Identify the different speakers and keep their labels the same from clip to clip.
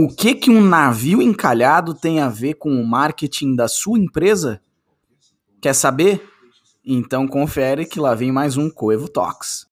Speaker 1: O que que um navio encalhado tem a ver com o marketing da sua empresa? Quer saber? Então confere que lá vem mais um Coevo Talks.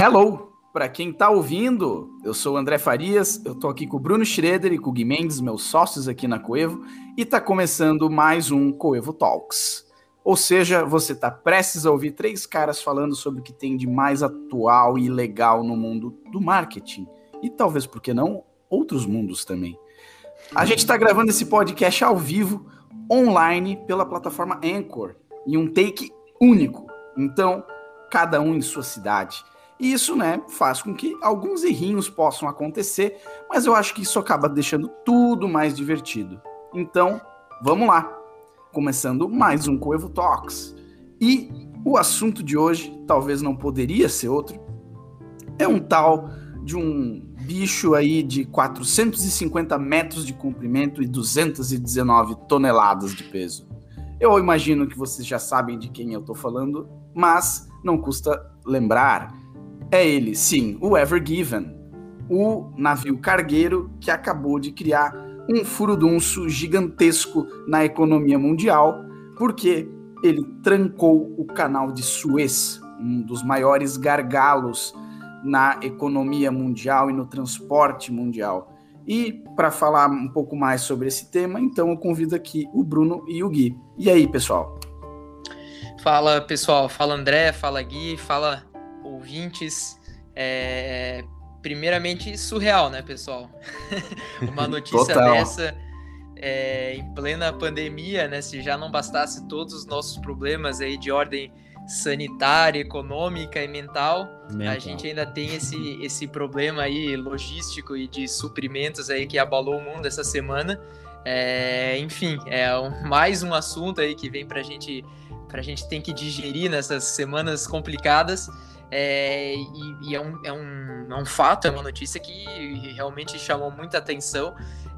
Speaker 1: Hello! Para quem tá ouvindo, eu sou o André Farias, eu tô aqui com o Bruno Schroeder e com o Gui Mendes, meus sócios aqui na Coevo, e tá começando mais um Coevo Talks. Ou seja, você está prestes a ouvir três caras falando sobre o que tem de mais atual e legal no mundo do marketing. E talvez, por que não, outros mundos também. A gente está gravando esse podcast ao vivo, online, pela plataforma Anchor, em um take único. Então, cada um em sua cidade. E isso, né, faz com que alguns errinhos possam acontecer, mas eu acho que isso acaba deixando tudo mais divertido. Então, vamos lá começando mais um Coevo Talks. E o assunto de hoje, talvez não poderia ser outro, é um tal de um bicho aí de 450 metros de comprimento e 219 toneladas de peso. Eu imagino que vocês já sabem de quem eu tô falando, mas não custa lembrar. É ele, sim, o Ever Given, o navio cargueiro que acabou de criar um furudunço gigantesco na economia mundial, porque ele trancou o canal de Suez, um dos maiores gargalos na economia mundial e no transporte mundial. E para falar um pouco mais sobre esse tema, então eu convido aqui o Bruno e o Gui. E aí, pessoal?
Speaker 2: Fala, pessoal. Fala, André. Fala, Gui. Fala, ouvintes. É primeiramente surreal, né, pessoal? Uma notícia dessa é, em plena pandemia, né? Se já não bastasse todos os nossos problemas aí de ordem sanitária, econômica e mental, mental, a gente ainda tem esse, esse problema aí logístico e de suprimentos aí que abalou o mundo essa semana. É, enfim, é mais um assunto aí que vem pra gente, pra gente ter que digerir nessas semanas complicadas. É, e, e é, um, é, um, é um fato, é uma notícia que realmente chamou muita atenção,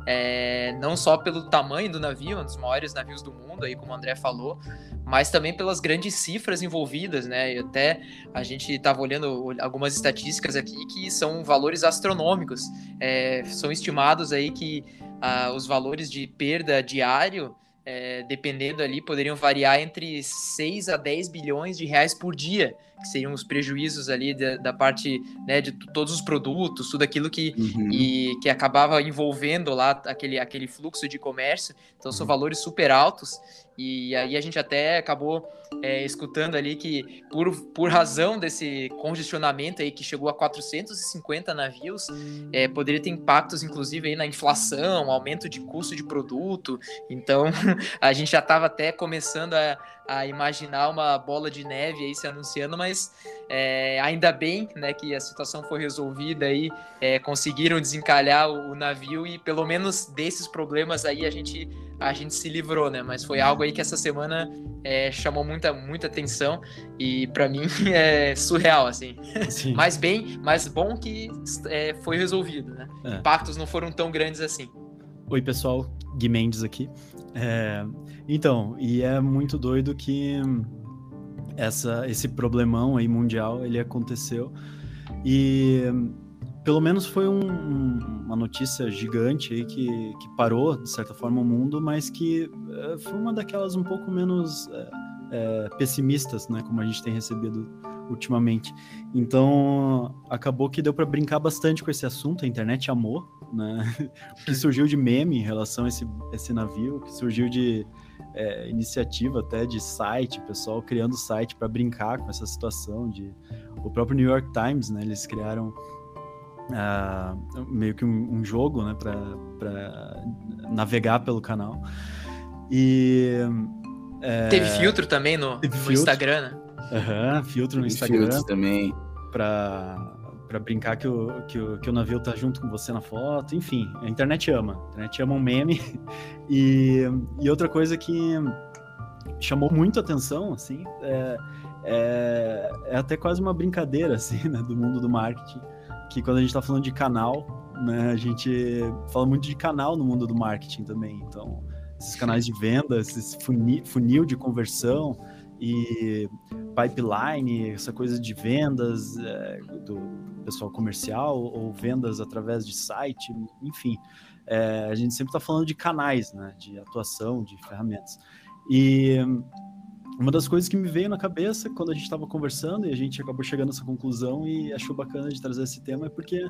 Speaker 2: é, não só pelo tamanho do navio, um dos maiores navios do mundo, aí como o André falou, mas também pelas grandes cifras envolvidas, né? E até a gente estava olhando algumas estatísticas aqui que são valores astronômicos, é, são estimados aí que ah, os valores de perda diário é, dependendo ali, poderiam variar entre 6 a 10 bilhões de reais por dia que seriam os prejuízos ali da, da parte né, de todos os produtos, tudo aquilo que, uhum. e, que acabava envolvendo lá aquele, aquele fluxo de comércio. Então são uhum. valores super altos e aí a gente até acabou é, escutando ali que por, por razão desse congestionamento aí que chegou a 450 navios, é, poderia ter impactos inclusive aí na inflação, aumento de custo de produto. Então a gente já estava até começando a, a imaginar uma bola de neve aí se anunciando, mas é, ainda bem né, que a situação foi resolvida aí, é, conseguiram desencalhar o, o, navio e pelo menos desses problemas aí a gente, a gente se livrou, né? Mas foi algo aí que essa semana é, chamou muita, muita atenção e para mim é surreal, assim. Sim. mas bem, mas bom que é, foi resolvido, né? É. Impactos não foram tão grandes assim.
Speaker 3: Oi, pessoal. Gui Mendes aqui. É, então, e é muito doido que essa, esse problemão aí mundial ele aconteceu e pelo menos foi um, uma notícia gigante aí que, que parou de certa forma o mundo, mas que é, foi uma daquelas um pouco menos é, é, pessimistas, né, como a gente tem recebido ultimamente. Então acabou que deu para brincar bastante com esse assunto. A internet amou né? o que surgiu de meme em relação a esse, esse navio, o que surgiu de é, iniciativa até de site, pessoal criando site para brincar com essa situação de o próprio New York Times, né? Eles criaram uh, meio que um, um jogo, né? Para navegar pelo canal e
Speaker 2: é, teve filtro também no, no Instagram, né?
Speaker 3: Uhum, filtro no Instagram também para para brincar que o, que, o, que o navio tá junto com você na foto, enfim, a internet ama, a internet ama um meme. E, e outra coisa que chamou muito atenção, assim, é, é, é, até quase uma brincadeira, assim, né, do mundo do marketing, que quando a gente tá falando de canal, né, a gente fala muito de canal no mundo do marketing também, então esses canais de vendas, esse funil de conversão e pipeline, essa coisa de vendas é, do pessoal comercial ou vendas através de site, enfim. É, a gente sempre está falando de canais, né, de atuação, de ferramentas. E uma das coisas que me veio na cabeça quando a gente estava conversando e a gente acabou chegando nessa conclusão e achou bacana de trazer esse tema é porque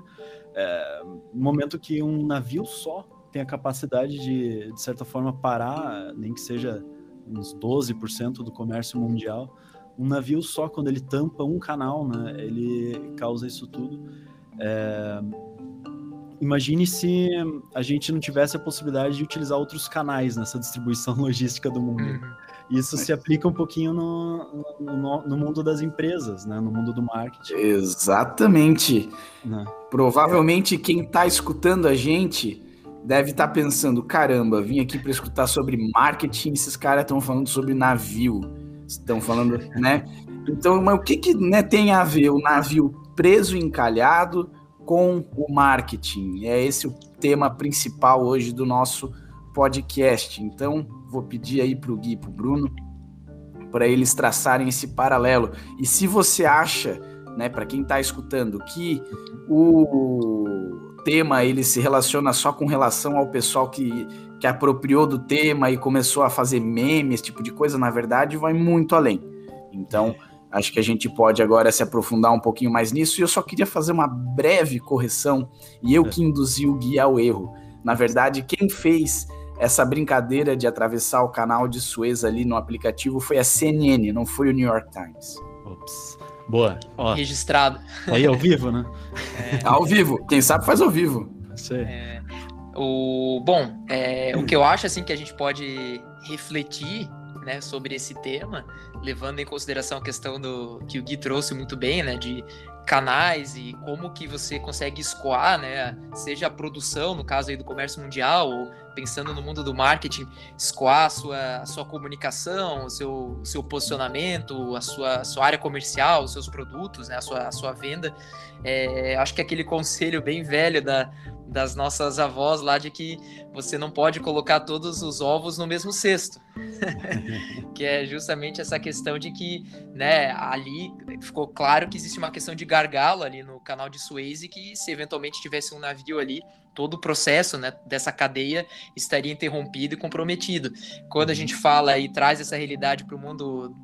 Speaker 3: é, no momento que um navio só tem a capacidade de, de certa forma, parar, nem que seja uns 12% do comércio mundial, um navio só, quando ele tampa um canal, né, ele causa isso tudo. É... Imagine se a gente não tivesse a possibilidade de utilizar outros canais nessa distribuição logística do mundo. Uhum. Isso se aplica um pouquinho no, no, no, mundo das empresas, né? no mundo do marketing.
Speaker 1: Exatamente. Né? Provavelmente quem está escutando a gente deve estar tá pensando: caramba, vim aqui para escutar sobre marketing, esses caras estão falando sobre navio, estão falando, né? Então, mas o que, que né, tem a ver o navio preso encalhado com o marketing? É esse o tema principal hoje do nosso podcast. Então, vou pedir aí para o Gui e para o Bruno para eles traçarem esse paralelo. E se você acha, né, para quem está escutando, que o tema ele se relaciona só com relação ao pessoal que, que apropriou do tema e começou a fazer memes, esse tipo de coisa, na verdade, vai muito além. Então, acho que a gente pode agora se aprofundar um pouquinho mais nisso. E eu só queria fazer uma breve correção, e eu é. que induzi o guia ao erro. Na verdade, quem fez essa brincadeira de atravessar o canal de Suez ali no aplicativo foi a CNN, não foi o New York Times.
Speaker 3: Ops. Boa.
Speaker 2: Ó. Registrado.
Speaker 3: Aí ao vivo, né?
Speaker 1: É. Ao vivo. Quem sabe faz ao vivo.
Speaker 2: Sei. É, o, bom, é, o que eu acho assim que a gente pode refletir né, sobre esse tema, levando em consideração a questão do que o Gui trouxe muito bem, né, de canais e como que você consegue escoar, né, seja a produção, no caso aí do comércio mundial, ou pensando no mundo do marketing, escoar a sua, a sua comunicação, o seu, seu posicionamento, a sua, a sua área comercial, os seus produtos, né, a, sua, a sua venda. É, acho que aquele conselho bem velho da, das nossas avós lá de que você não pode colocar todos os ovos no mesmo cesto. que é justamente essa questão de que, né, ali ficou claro que existe uma questão de gargalo ali no canal de Suez e que se eventualmente tivesse um navio ali, todo o processo, né, dessa cadeia estaria interrompido e comprometido. Quando a gente fala e traz essa realidade para o mundo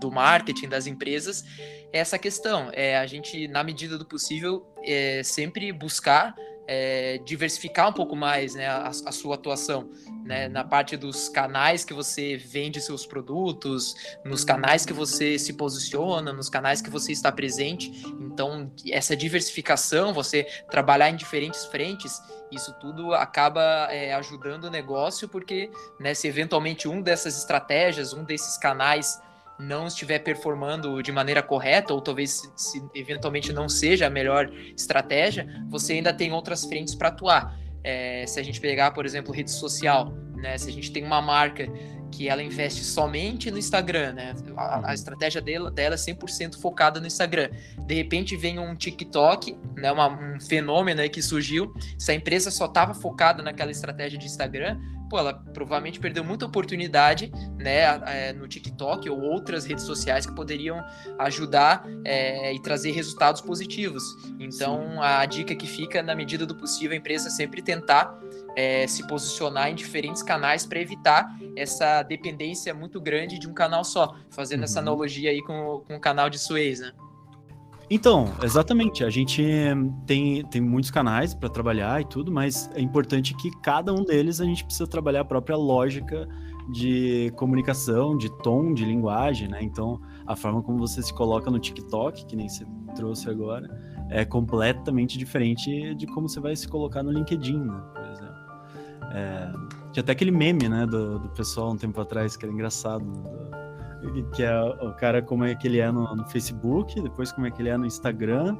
Speaker 2: do marketing das empresas, é essa questão, é a gente na medida do possível é, sempre buscar é, diversificar um pouco mais né, a, a, sua atuação né, na parte dos canais que você vende seus produtos, nos canais que você se posiciona, nos canais que você está presente. Então, essa diversificação, você trabalhar em diferentes frentes, isso tudo acaba é, ajudando o negócio, porque né, se eventualmente um dessas estratégias, um desses canais não estiver performando de maneira correta, ou talvez se, eventualmente não seja a melhor estratégia, você ainda tem outras frentes para atuar. É, se a gente pegar, por exemplo, rede social, né? Se a gente tem uma marca que ela investe somente no Instagram, né? A, a uhum. estratégia dela, dela é 100% focada no Instagram. De repente vem um TikTok, né? Uma, um fenômeno aí que surgiu. Se a empresa só estava focada naquela estratégia de Instagram, pô, ela provavelmente perdeu muita oportunidade, né? É, no TikTok ou outras redes sociais que poderiam ajudar é, e trazer resultados positivos. Então, Sim. a dica que fica, na medida do possível, a empresa sempre tentar é, se posicionar em diferentes canais para evitar essa dependência muito grande de um canal só, fazendo uhum. essa analogia aí com, com o canal de Suez, né?
Speaker 3: Então, exatamente. A gente tem, tem muitos canais para trabalhar e tudo, mas é importante que cada um deles a gente precisa trabalhar a própria lógica de comunicação, de tom, de linguagem, né? Então, a forma como você se coloca no TikTok, que nem você trouxe agora, é completamente diferente de como você vai se colocar no LinkedIn, né? É, tinha até aquele meme, né, do, do pessoal um tempo atrás, que era engraçado, do, que é o cara como é que ele é no, no, Facebook, depois como é que ele é no Instagram,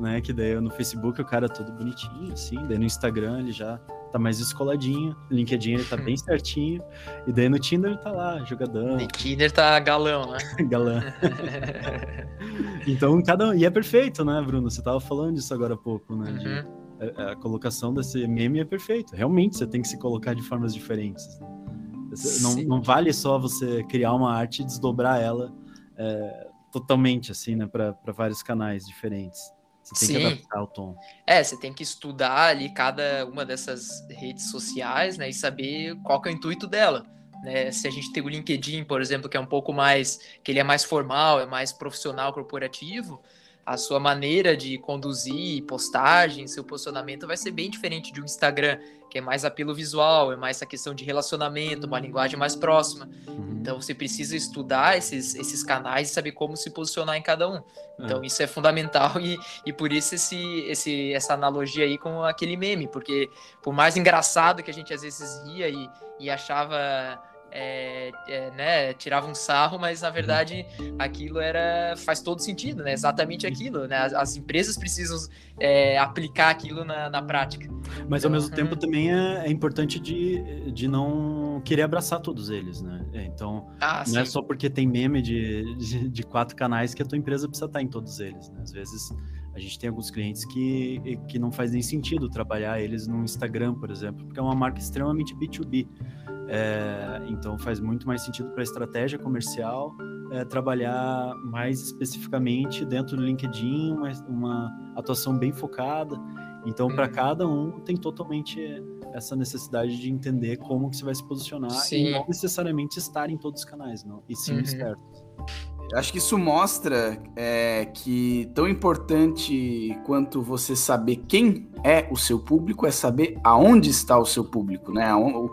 Speaker 3: né, que daí no Facebook o cara é todo bonitinho, assim, daí no Instagram ele já tá mais escoladinho, no LinkedIn ele tá bem certinho, e daí no Tinder ele tá lá, jogadão. No
Speaker 2: Tinder tá galão, né?
Speaker 3: galão. então, cada um, e é perfeito, né, Bruno? Você tava falando disso agora há pouco, né, de
Speaker 2: uhum
Speaker 3: a, colocação desse meme é perfeito. Realmente, você tem que se colocar de formas diferentes. Não, não, vale só você criar uma arte e desdobrar ela é, totalmente, assim, né, para vários canais diferentes. Você tem Sim. que adaptar o tom.
Speaker 2: É, você tem que estudar ali cada uma dessas redes sociais, né, e saber qual é o intuito dela. Né? Se a gente tem o LinkedIn, por exemplo, que é um pouco mais, que ele é mais formal, é mais profissional, corporativo, a sua maneira de conduzir postagem, seu posicionamento vai ser bem diferente de um Instagram, que é mais apelo visual, é mais essa questão de relacionamento, uma linguagem mais próxima. Uhum. Então você precisa estudar esses, esses canais e saber como se posicionar em cada um. Então é. isso é fundamental e, e por isso esse, esse, essa analogia aí com aquele meme, porque por mais engraçado que a gente às vezes ria e, e achava é, é, né, tirava um sarro, mas na verdade aquilo era faz todo sentido, né? Exatamente aquilo, né? As, as empresas precisam é, aplicar aquilo na, na prática.
Speaker 3: Mas ao mesmo uhum. tempo também é, é, importante de, de não querer abraçar todos eles, né? É, então ah, não é sim. é só porque tem meme de, de, de, quatro canais que a tua empresa precisa estar em todos eles, né? Às vezes a gente tem alguns clientes que, que não faz nem sentido trabalhar eles no Instagram, por exemplo, porque é uma marca extremamente B2B. É, então faz muito mais sentido para a estratégia comercial é, trabalhar mais especificamente dentro do LinkedIn, uma, uma atuação bem focada. Então, para uhum. cada um tem totalmente essa necessidade de entender como que você vai se posicionar sim. e não necessariamente estar em todos os canais, não, e sim uhum. certos.
Speaker 1: Acho que isso mostra é, que tão importante quanto você saber quem é o seu público é saber aonde está o seu público, né? O, o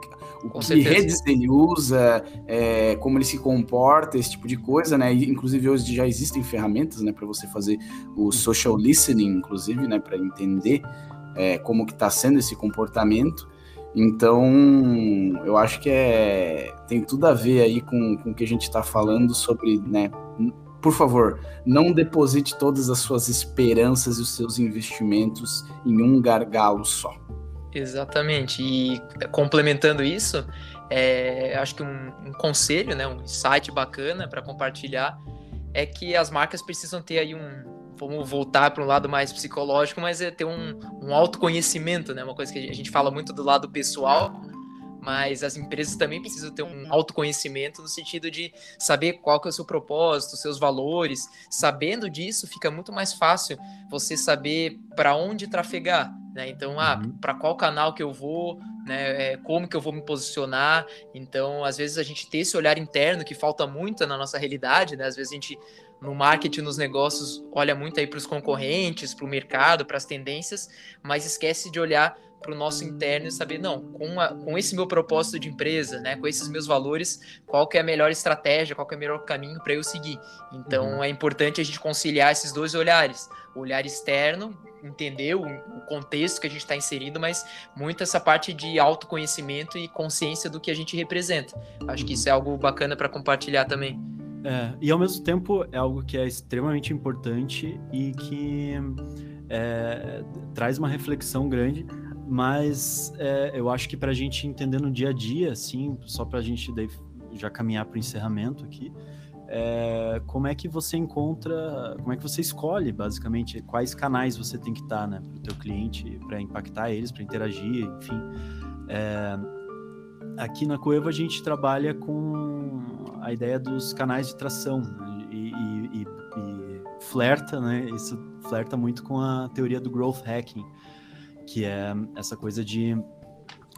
Speaker 1: que certeza. redes ele usa, é, como ele se comporta, esse tipo de coisa, né? E, inclusive hoje já existem ferramentas, né, para você fazer o social listening, inclusive, né, para entender é, como que está sendo esse comportamento. Então, eu acho que é, tem tudo a ver aí com, com o que a gente está falando sobre, né? Por favor, não deposite todas as suas esperanças e os seus investimentos em um gargalo só.
Speaker 2: Exatamente. E complementando isso, é, acho que um, um, conselho, né, um site bacana para compartilhar é que as marcas precisam ter aí um, vamos voltar para um lado mais psicológico, mas é ter um, um autoconhecimento, né? Uma coisa que a gente fala muito do lado pessoal, mas as empresas também precisam ter um autoconhecimento no sentido de saber qual que é o seu propósito, seus valores. Sabendo disso, fica muito mais fácil você saber para onde trafegar. Né? Então, ah, uhum. para qual canal que eu vou, né? É, como que eu vou me posicionar. Então, às vezes a gente ter esse olhar interno que falta muito na nossa realidade, né? Às vezes a gente no marketing, nos negócios, olha muito aí para os concorrentes, para o mercado, para as tendências, mas esquece de olhar para o nosso interno e saber, não, com, a, com esse meu propósito de empresa, né, com esses meus valores, qual que é a melhor estratégia, qual que é o melhor caminho para eu seguir. Então, uhum. é importante a gente conciliar esses dois olhares. O olhar externo, entender o, o contexto que a gente está inserido, mas muito essa parte de autoconhecimento e consciência do que a gente representa. Acho que isso é algo bacana para compartilhar também.
Speaker 3: É, e ao mesmo tempo é algo que é extremamente importante e que é, traz uma reflexão grande, mas é, eu acho que para a gente entender no dia a dia, assim, só para a gente já caminhar para o encerramento aqui, é, como é que você encontra, como é que você escolhe, basicamente, quais canais você tem que estar, tá, né, para o teu cliente, para impactar eles, para interagir, enfim. É, aqui na Coevo a gente trabalha com a ideia dos canais de tração né? e, e, e, e, flerta, né? Isso flerta muito com a teoria do growth hacking, que é essa coisa de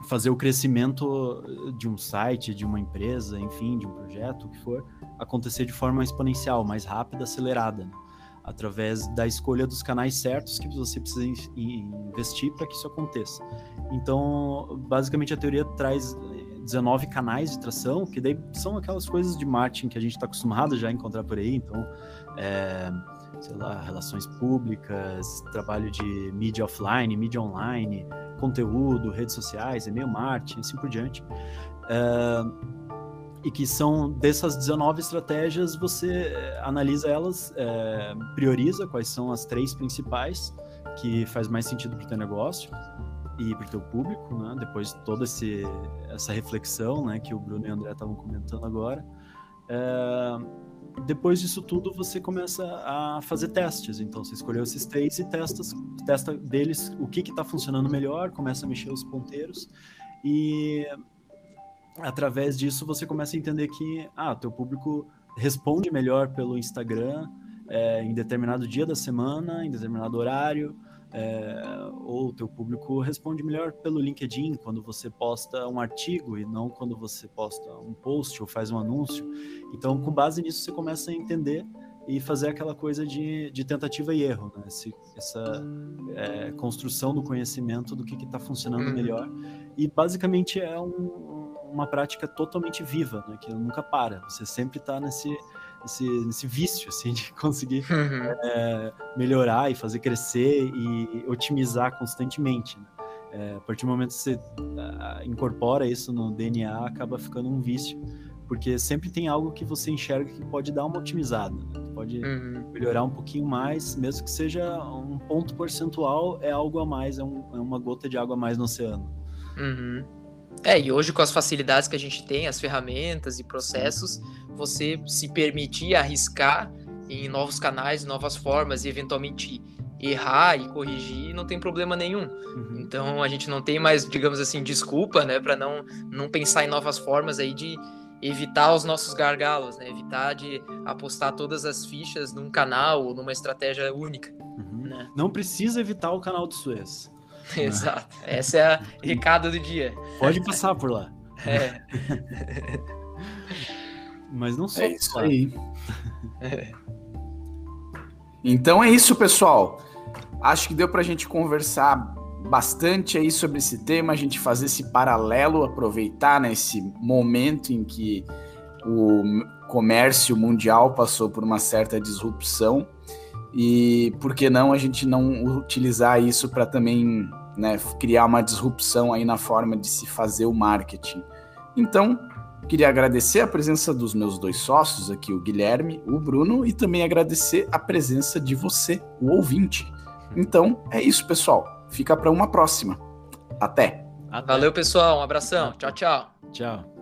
Speaker 3: fazer o crescimento de um site, de uma empresa, enfim, de um projeto, o que for, acontecer de forma exponencial, mais rápida, acelerada, né? através da escolha dos canais certos que você precisa investir para que isso aconteça. Então, basicamente, a teoria traz 19 canais de tração, que daí são aquelas coisas de marketing que a gente está acostumado já a encontrar por aí, então, é, sei lá, relações públicas, trabalho de mídia offline, mídia online, conteúdo, redes sociais, e-mail marketing, assim por diante. É, e que são dessas 19 estratégias, você analisa elas, é, prioriza quais são as três principais que faz mais sentido para o teu negócio e para o teu público, né? Depois de toda esse, essa reflexão, né, que o Bruno e o André estavam comentando agora. É, depois disso tudo, você começa a fazer testes. Então, você escolheu esses três e testa, testa deles o que está funcionando melhor, começa a mexer os ponteiros e através disso você começa a entender que ah, teu público responde melhor pelo Instagram é, em determinado dia da semana, em determinado horário, é, ou teu público responde melhor pelo LinkedIn quando você posta um artigo e não quando você posta um post ou faz um anúncio. Então, com base nisso, você começa a entender e fazer aquela coisa de, de tentativa e erro, né? Esse, essa é, construção do conhecimento do que está funcionando uhum. melhor. E basicamente é um, uma prática totalmente viva, né? que nunca para. Você sempre está nesse, nesse, nesse vício assim, de conseguir uhum. é, melhorar e fazer crescer e otimizar constantemente. Né? É, a partir do momento que você uh, incorpora isso no DNA, acaba ficando um vício porque sempre tem algo que você enxerga que pode dar uma otimizada, né? pode uhum. melhorar um pouquinho mais, mesmo que seja um ponto percentual, é algo a mais, é, um, é uma gota de água a mais no oceano.
Speaker 2: Uhum. É, e hoje com as facilidades que a gente tem, as ferramentas e processos, você se permitir arriscar em novos canais, novas formas e eventualmente errar e corrigir, não tem problema nenhum. Uhum. Então a gente não tem mais, digamos assim, desculpa, né, para não não pensar em novas formas aí de evitar os nossos gargalos, né? Evitar de apostar todas as fichas num canal ou numa estratégia única.
Speaker 3: Uhum. Né? Não precisa evitar o canal do Suez.
Speaker 2: Exato. Essa é a recado do dia.
Speaker 3: Pode passar por lá.
Speaker 2: É.
Speaker 3: Mas não só.
Speaker 1: É isso aí. Então é isso, pessoal. Acho que deu para a gente conversar bastante aí sobre esse tema, a gente fazer esse paralelo, aproveitar nesse né, momento em que o comércio mundial passou por uma certa disrupção e por que não a gente não utilizar isso para também né, criar uma disrupção aí na forma de se fazer o marketing. Então, queria agradecer a presença dos meus dois sócios aqui, o Guilherme, o Bruno, e também agradecer a presença de você, o ouvinte. Então, é isso, pessoal fica para uma próxima. Até.
Speaker 2: Valeu, pessoal. Um abração. Tchau, tchau.
Speaker 3: Tchau.